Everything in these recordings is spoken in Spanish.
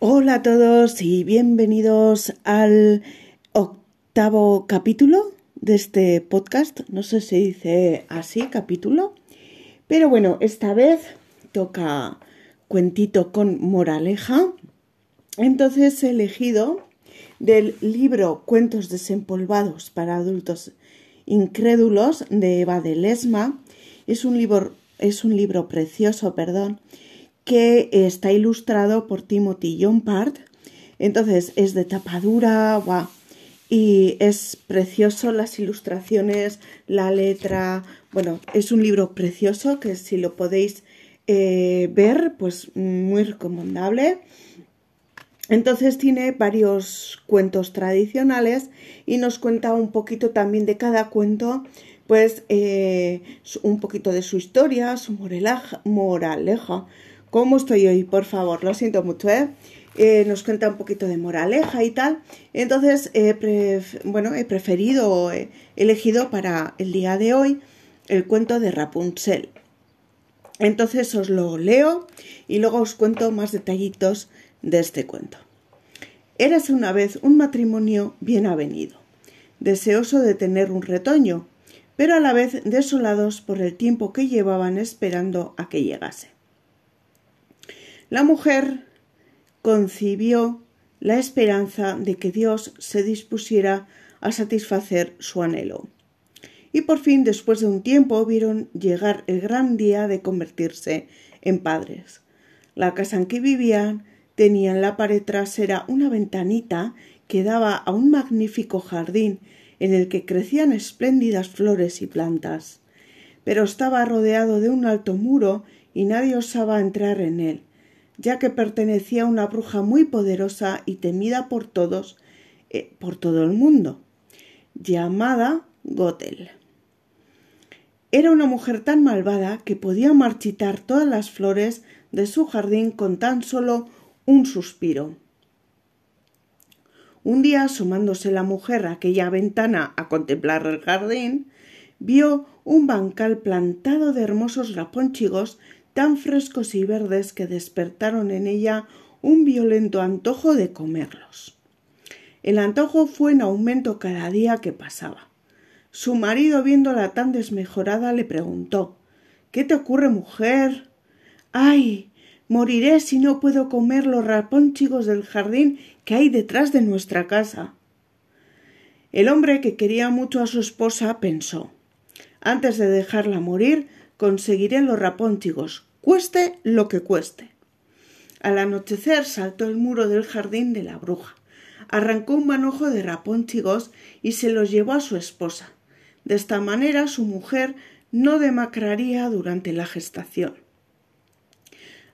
Hola a todos y bienvenidos al octavo capítulo de este podcast. No sé si dice así, capítulo. Pero bueno, esta vez toca cuentito con moraleja. Entonces he elegido del libro Cuentos desempolvados para adultos incrédulos de Eva de Lesma. Es un libro, es un libro precioso, perdón, que está ilustrado por Timothy John Part. Entonces es de tapadura, y es precioso las ilustraciones, la letra. Bueno, es un libro precioso que si lo podéis eh, ver, pues muy recomendable. Entonces tiene varios cuentos tradicionales y nos cuenta un poquito también de cada cuento, pues eh, un poquito de su historia, su moraleja, moraleja ¿Cómo estoy hoy? Por favor, lo siento mucho, ¿eh? ¿eh? nos cuenta un poquito de moraleja y tal. Entonces, bueno, he preferido, he elegido para el día de hoy el cuento de Rapunzel. Entonces os lo leo y luego os cuento más detallitos de este cuento. Érase una vez un matrimonio bien avenido, deseoso de tener un retoño, pero a la vez desolados por el tiempo que llevaban esperando a que llegase. La mujer concibió la esperanza de que Dios se dispusiera a satisfacer su anhelo. Y por fin, después de un tiempo, vieron llegar el gran día de convertirse en padres. La casa en que vivían tenía en la pared trasera una ventanita que daba a un magnífico jardín en el que crecían espléndidas flores y plantas. Pero estaba rodeado de un alto muro y nadie osaba entrar en él, ya que pertenecía a una bruja muy poderosa y temida por todos, eh, por todo el mundo, llamada Gotel. Era una mujer tan malvada que podía marchitar todas las flores de su jardín con tan solo un suspiro. Un día, asomándose la mujer a aquella ventana a contemplar el jardín, vio un bancal plantado de hermosos raponchigos tan frescos y verdes que despertaron en ella un violento antojo de comerlos. El antojo fue en aumento cada día que pasaba. Su marido, viéndola tan desmejorada, le preguntó ¿Qué te ocurre, mujer? Ay. Moriré si no puedo comer los rapónchigos del jardín que hay detrás de nuestra casa. El hombre, que quería mucho a su esposa, pensó antes de dejarla morir, conseguiré los rapónchigos, cueste lo que cueste. Al anochecer saltó el muro del jardín de la bruja, arrancó un manojo de rapónchigos y se los llevó a su esposa. De esta manera su mujer no demacraría durante la gestación.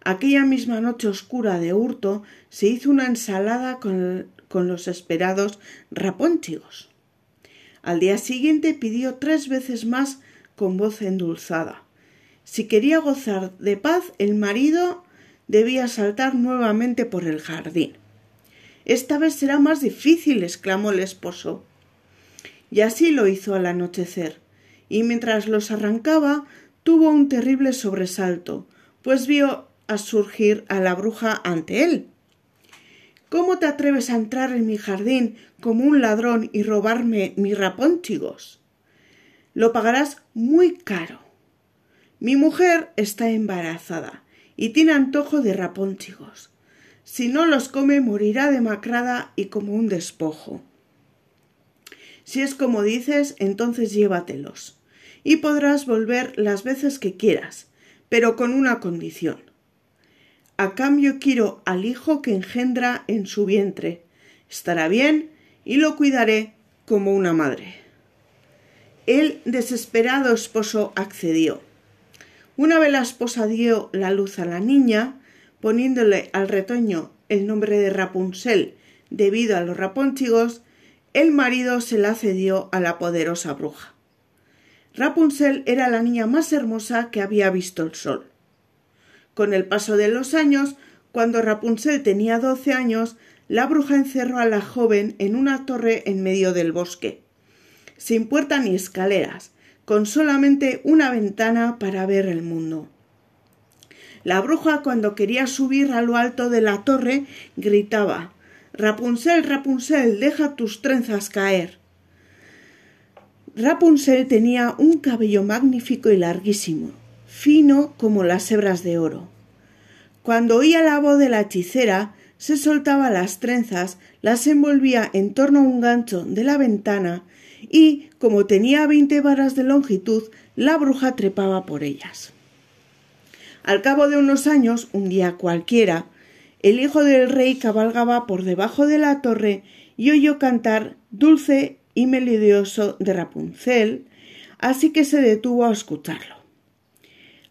Aquella misma noche oscura de hurto se hizo una ensalada con, con los esperados rapónchigos. Al día siguiente pidió tres veces más con voz endulzada. Si quería gozar de paz, el marido debía saltar nuevamente por el jardín. Esta vez será más difícil, exclamó el esposo. Y así lo hizo al anochecer, y mientras los arrancaba tuvo un terrible sobresalto, pues vio a surgir a la bruja ante él. ¿Cómo te atreves a entrar en mi jardín como un ladrón y robarme mis rapónchigos? Lo pagarás muy caro. Mi mujer está embarazada y tiene antojo de rapónchigos. Si no los come morirá demacrada y como un despojo. Si es como dices, entonces llévatelos, y podrás volver las veces que quieras, pero con una condición. A cambio quiero al hijo que engendra en su vientre. Estará bien y lo cuidaré como una madre. El desesperado esposo accedió. Una vez la esposa dio la luz a la niña, poniéndole al retoño el nombre de Rapunzel debido a los rapónchigos, el marido se la cedió a la poderosa bruja. Rapunzel era la niña más hermosa que había visto el sol. Con el paso de los años, cuando Rapunzel tenía doce años, la bruja encerró a la joven en una torre en medio del bosque, sin puerta ni escaleras, con solamente una ventana para ver el mundo. La bruja, cuando quería subir a lo alto de la torre, gritaba Rapunzel, Rapunzel, deja tus trenzas caer. Rapunzel tenía un cabello magnífico y larguísimo, fino como las hebras de oro. Cuando oía la voz de la hechicera, se soltaba las trenzas, las envolvía en torno a un gancho de la ventana y, como tenía veinte varas de longitud, la bruja trepaba por ellas. Al cabo de unos años, un día cualquiera, el hijo del rey cabalgaba por debajo de la torre y oyó cantar dulce y melodioso de Rapunzel, así que se detuvo a escucharlo.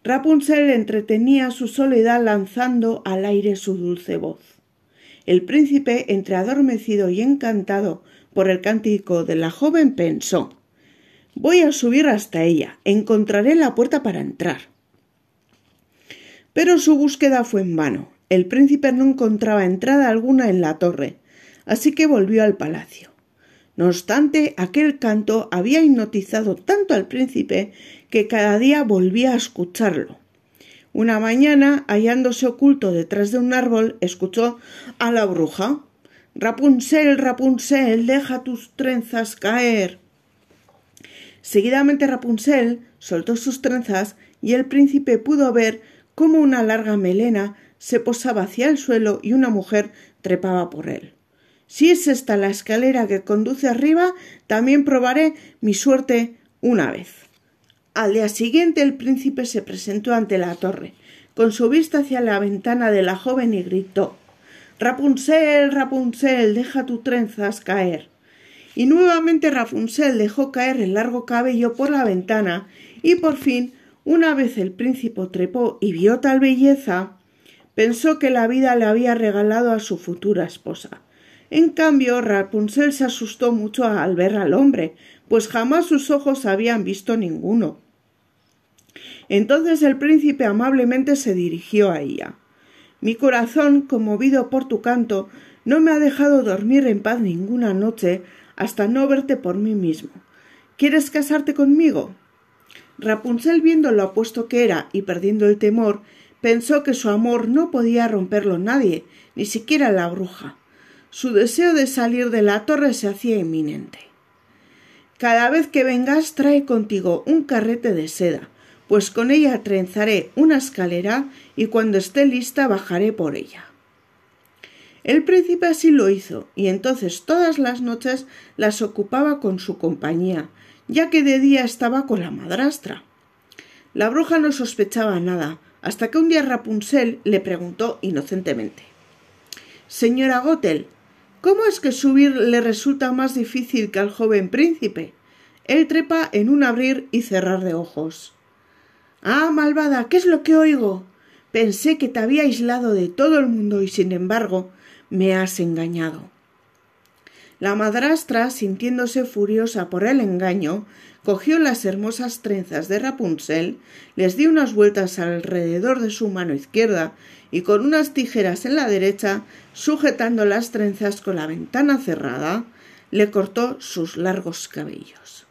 Rapunzel entretenía su soledad lanzando al aire su dulce voz. El príncipe, entre adormecido y encantado por el cántico de la joven, pensó Voy a subir hasta ella, encontraré la puerta para entrar. Pero su búsqueda fue en vano. El príncipe no encontraba entrada alguna en la torre, así que volvió al palacio. No obstante, aquel canto había hipnotizado tanto al príncipe que cada día volvía a escucharlo. Una mañana, hallándose oculto detrás de un árbol, escuchó a la bruja. Rapunzel, Rapunzel, deja tus trenzas caer. Seguidamente Rapunzel soltó sus trenzas y el príncipe pudo ver cómo una larga melena se posaba hacia el suelo y una mujer trepaba por él. Si es esta la escalera que conduce arriba, también probaré mi suerte una vez. Al día siguiente el príncipe se presentó ante la torre, con su vista hacia la ventana de la joven y gritó Rapunzel, Rapunzel, deja tus trenzas caer. Y nuevamente Rapunzel dejó caer el largo cabello por la ventana, y por fin una vez el príncipe trepó y vio tal belleza, pensó que la vida le había regalado a su futura esposa. En cambio, Rapunzel se asustó mucho al ver al hombre, pues jamás sus ojos habían visto ninguno. Entonces el príncipe amablemente se dirigió a ella. Mi corazón, conmovido por tu canto, no me ha dejado dormir en paz ninguna noche hasta no verte por mí mismo. ¿Quieres casarte conmigo? Rapunzel, viendo lo apuesto que era y perdiendo el temor, pensó que su amor no podía romperlo nadie, ni siquiera la bruja. Su deseo de salir de la torre se hacía inminente. Cada vez que vengas trae contigo un carrete de seda, pues con ella trenzaré una escalera y cuando esté lista bajaré por ella. El príncipe así lo hizo, y entonces todas las noches las ocupaba con su compañía, ya que de día estaba con la madrastra. La bruja no sospechaba nada, hasta que un día Rapunzel le preguntó inocentemente Señora Gotel, ¿cómo es que subir le resulta más difícil que al joven príncipe? Él trepa en un abrir y cerrar de ojos. Ah, malvada, ¿qué es lo que oigo? Pensé que te había aislado de todo el mundo y sin embargo me has engañado. La madrastra, sintiéndose furiosa por el engaño, cogió las hermosas trenzas de Rapunzel, les dio unas vueltas alrededor de su mano izquierda y con unas tijeras en la derecha, sujetando las trenzas con la ventana cerrada, le cortó sus largos cabellos.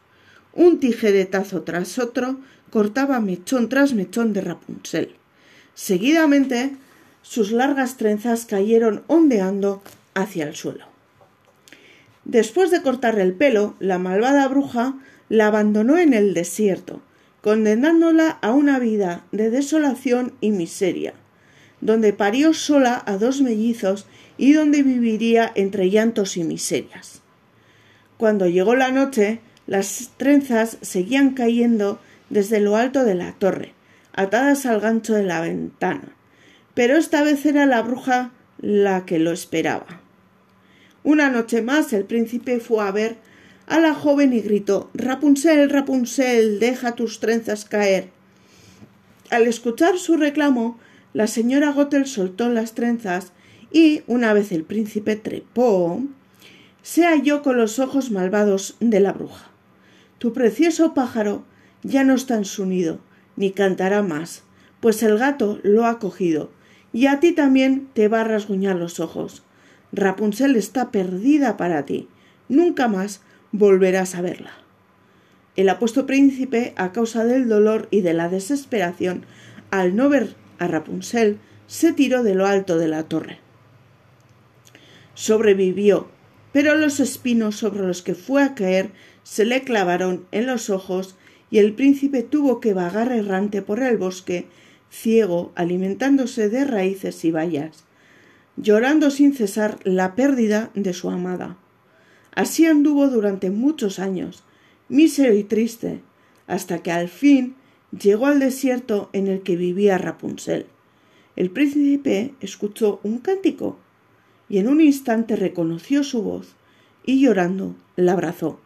Un tijeretazo tras otro cortaba mechón tras mechón de Rapunzel. Seguidamente, sus largas trenzas cayeron ondeando hacia el suelo. Después de cortarle el pelo, la malvada bruja la abandonó en el desierto, condenándola a una vida de desolación y miseria, donde parió sola a dos mellizos y donde viviría entre llantos y miserias. Cuando llegó la noche, las trenzas seguían cayendo desde lo alto de la torre, atadas al gancho de la ventana, pero esta vez era la bruja la que lo esperaba. Una noche más el príncipe fue a ver a la joven y gritó Rapunzel, Rapunzel, deja tus trenzas caer. Al escuchar su reclamo, la señora Gotel soltó las trenzas y, una vez el príncipe trepó, se halló con los ojos malvados de la bruja. Tu precioso pájaro ya no está en su nido, ni cantará más, pues el gato lo ha cogido, y a ti también te va a rasguñar los ojos. Rapunzel está perdida para ti. Nunca más volverás a verla. El apuesto príncipe, a causa del dolor y de la desesperación, al no ver a Rapunzel, se tiró de lo alto de la torre. Sobrevivió, pero los espinos sobre los que fue a caer se le clavaron en los ojos y el príncipe tuvo que vagar errante por el bosque, ciego, alimentándose de raíces y bayas, llorando sin cesar la pérdida de su amada. Así anduvo durante muchos años, mísero y triste, hasta que al fin llegó al desierto en el que vivía Rapunzel. El príncipe escuchó un cántico y en un instante reconoció su voz y llorando la abrazó.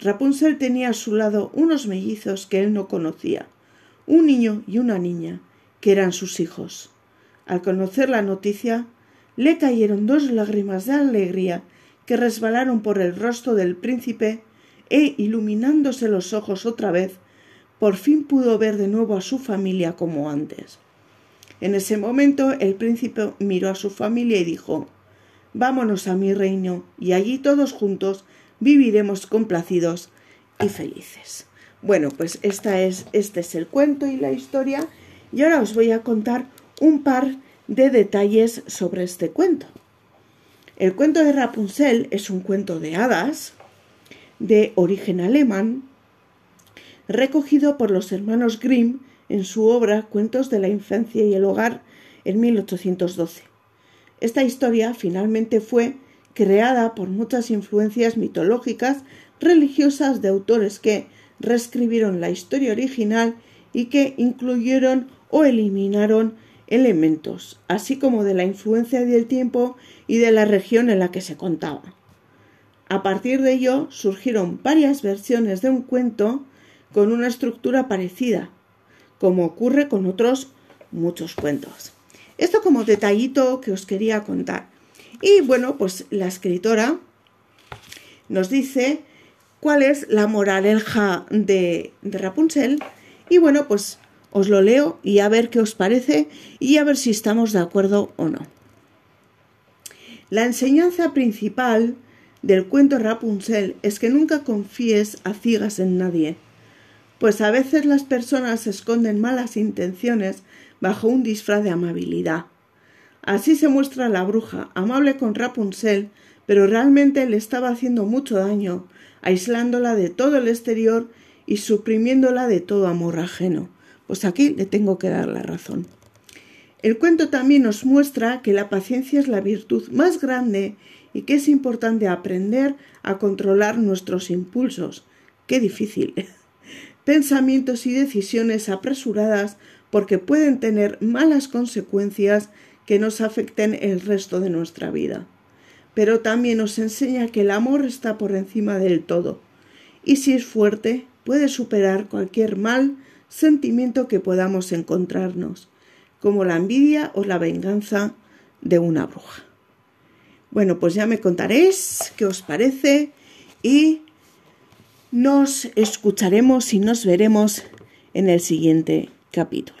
Rapunzel tenía a su lado unos mellizos que él no conocía, un niño y una niña, que eran sus hijos. Al conocer la noticia, le cayeron dos lágrimas de alegría que resbalaron por el rostro del príncipe e, iluminándose los ojos otra vez, por fin pudo ver de nuevo a su familia como antes. En ese momento el príncipe miró a su familia y dijo Vámonos a mi reino, y allí todos juntos viviremos complacidos y felices. Bueno, pues esta es, este es el cuento y la historia, y ahora os voy a contar un par de detalles sobre este cuento. El cuento de Rapunzel es un cuento de hadas de origen alemán, recogido por los hermanos Grimm en su obra Cuentos de la infancia y el hogar en 1812. Esta historia finalmente fue creada por muchas influencias mitológicas religiosas de autores que reescribieron la historia original y que incluyeron o eliminaron elementos, así como de la influencia del tiempo y de la región en la que se contaba. A partir de ello surgieron varias versiones de un cuento con una estructura parecida, como ocurre con otros muchos cuentos. Esto como detallito que os quería contar. Y bueno, pues la escritora nos dice cuál es la moraleja de, de Rapunzel. Y bueno, pues os lo leo y a ver qué os parece y a ver si estamos de acuerdo o no. La enseñanza principal del cuento Rapunzel es que nunca confíes a ciegas en nadie, pues a veces las personas esconden malas intenciones bajo un disfraz de amabilidad. Así se muestra la bruja, amable con Rapunzel, pero realmente le estaba haciendo mucho daño, aislándola de todo el exterior y suprimiéndola de todo amor ajeno. Pues aquí le tengo que dar la razón. El cuento también nos muestra que la paciencia es la virtud más grande y que es importante aprender a controlar nuestros impulsos. Qué difícil. Pensamientos y decisiones apresuradas porque pueden tener malas consecuencias que nos afecten el resto de nuestra vida. Pero también nos enseña que el amor está por encima del todo, y si es fuerte, puede superar cualquier mal sentimiento que podamos encontrarnos, como la envidia o la venganza de una bruja. Bueno, pues ya me contaréis qué os parece y nos escucharemos y nos veremos en el siguiente capítulo.